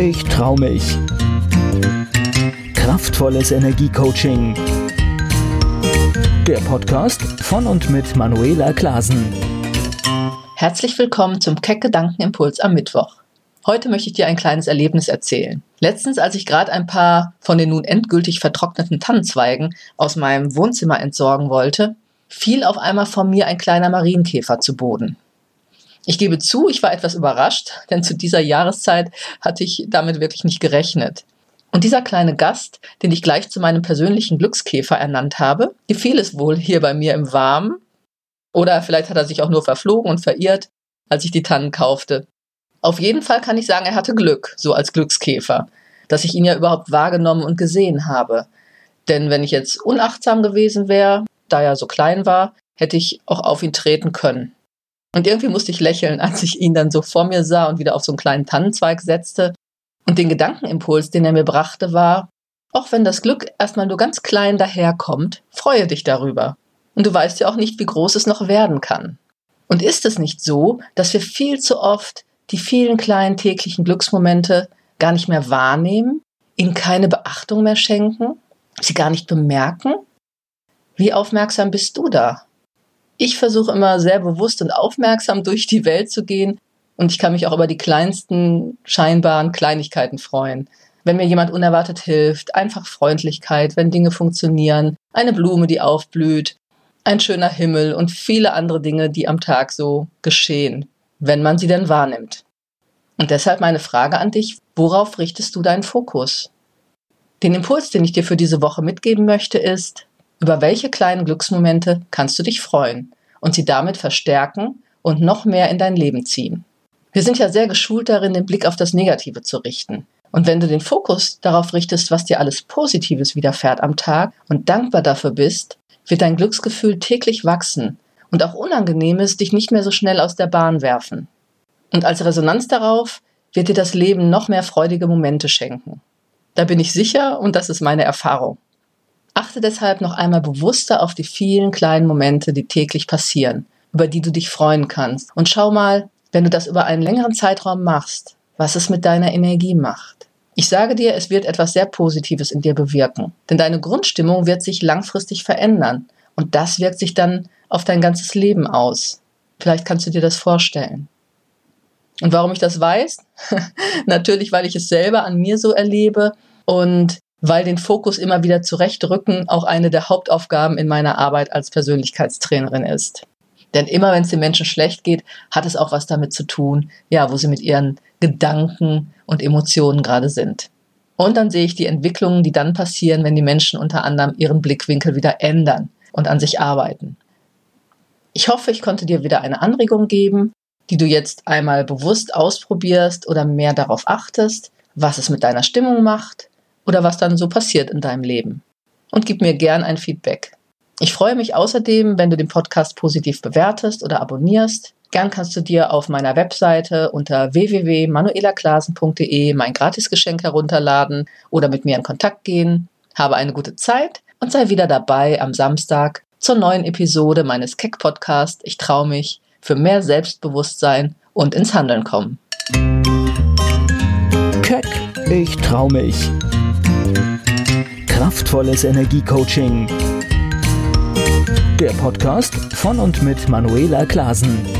Ich trau mich. Kraftvolles Energiecoaching. Der Podcast von und mit Manuela Klasen. Herzlich willkommen zum Keck Gedankenimpuls am Mittwoch. Heute möchte ich dir ein kleines Erlebnis erzählen. Letztens, als ich gerade ein paar von den nun endgültig vertrockneten Tannenzweigen aus meinem Wohnzimmer entsorgen wollte, fiel auf einmal vor mir ein kleiner Marienkäfer zu Boden. Ich gebe zu, ich war etwas überrascht, denn zu dieser Jahreszeit hatte ich damit wirklich nicht gerechnet. Und dieser kleine Gast, den ich gleich zu meinem persönlichen Glückskäfer ernannt habe, gefiel es wohl hier bei mir im Warmen. Oder vielleicht hat er sich auch nur verflogen und verirrt, als ich die Tannen kaufte. Auf jeden Fall kann ich sagen, er hatte Glück, so als Glückskäfer, dass ich ihn ja überhaupt wahrgenommen und gesehen habe. Denn wenn ich jetzt unachtsam gewesen wäre, da er so klein war, hätte ich auch auf ihn treten können. Und irgendwie musste ich lächeln, als ich ihn dann so vor mir sah und wieder auf so einen kleinen Tannenzweig setzte. Und den Gedankenimpuls, den er mir brachte, war, auch wenn das Glück erstmal nur ganz klein daherkommt, freue dich darüber. Und du weißt ja auch nicht, wie groß es noch werden kann. Und ist es nicht so, dass wir viel zu oft die vielen kleinen täglichen Glücksmomente gar nicht mehr wahrnehmen, ihnen keine Beachtung mehr schenken, sie gar nicht bemerken? Wie aufmerksam bist du da? Ich versuche immer sehr bewusst und aufmerksam durch die Welt zu gehen und ich kann mich auch über die kleinsten scheinbaren Kleinigkeiten freuen. Wenn mir jemand unerwartet hilft, einfach Freundlichkeit, wenn Dinge funktionieren, eine Blume, die aufblüht, ein schöner Himmel und viele andere Dinge, die am Tag so geschehen, wenn man sie denn wahrnimmt. Und deshalb meine Frage an dich, worauf richtest du deinen Fokus? Den Impuls, den ich dir für diese Woche mitgeben möchte, ist, über welche kleinen Glücksmomente kannst du dich freuen und sie damit verstärken und noch mehr in dein Leben ziehen? Wir sind ja sehr geschult darin, den Blick auf das Negative zu richten. Und wenn du den Fokus darauf richtest, was dir alles Positives widerfährt am Tag und dankbar dafür bist, wird dein Glücksgefühl täglich wachsen und auch Unangenehmes dich nicht mehr so schnell aus der Bahn werfen. Und als Resonanz darauf wird dir das Leben noch mehr freudige Momente schenken. Da bin ich sicher und das ist meine Erfahrung. Achte deshalb noch einmal bewusster auf die vielen kleinen Momente, die täglich passieren, über die du dich freuen kannst. Und schau mal, wenn du das über einen längeren Zeitraum machst, was es mit deiner Energie macht. Ich sage dir, es wird etwas sehr Positives in dir bewirken. Denn deine Grundstimmung wird sich langfristig verändern. Und das wirkt sich dann auf dein ganzes Leben aus. Vielleicht kannst du dir das vorstellen. Und warum ich das weiß? Natürlich, weil ich es selber an mir so erlebe und weil den Fokus immer wieder zurechtrücken auch eine der Hauptaufgaben in meiner Arbeit als Persönlichkeitstrainerin ist. Denn immer wenn es den Menschen schlecht geht, hat es auch was damit zu tun, ja, wo sie mit ihren Gedanken und Emotionen gerade sind. Und dann sehe ich die Entwicklungen, die dann passieren, wenn die Menschen unter anderem ihren Blickwinkel wieder ändern und an sich arbeiten. Ich hoffe, ich konnte dir wieder eine Anregung geben, die du jetzt einmal bewusst ausprobierst oder mehr darauf achtest, was es mit deiner Stimmung macht, oder was dann so passiert in deinem Leben. Und gib mir gern ein Feedback. Ich freue mich außerdem, wenn du den Podcast positiv bewertest oder abonnierst. Gern kannst du dir auf meiner Webseite unter www.manuelaklasen.de mein Gratisgeschenk herunterladen oder mit mir in Kontakt gehen. Habe eine gute Zeit und sei wieder dabei am Samstag zur neuen Episode meines Keck Podcast Ich traue mich für mehr Selbstbewusstsein und ins Handeln kommen. Keck, ich traue mich Kraftvolles Energiecoaching. Der Podcast von und mit Manuela Klasen.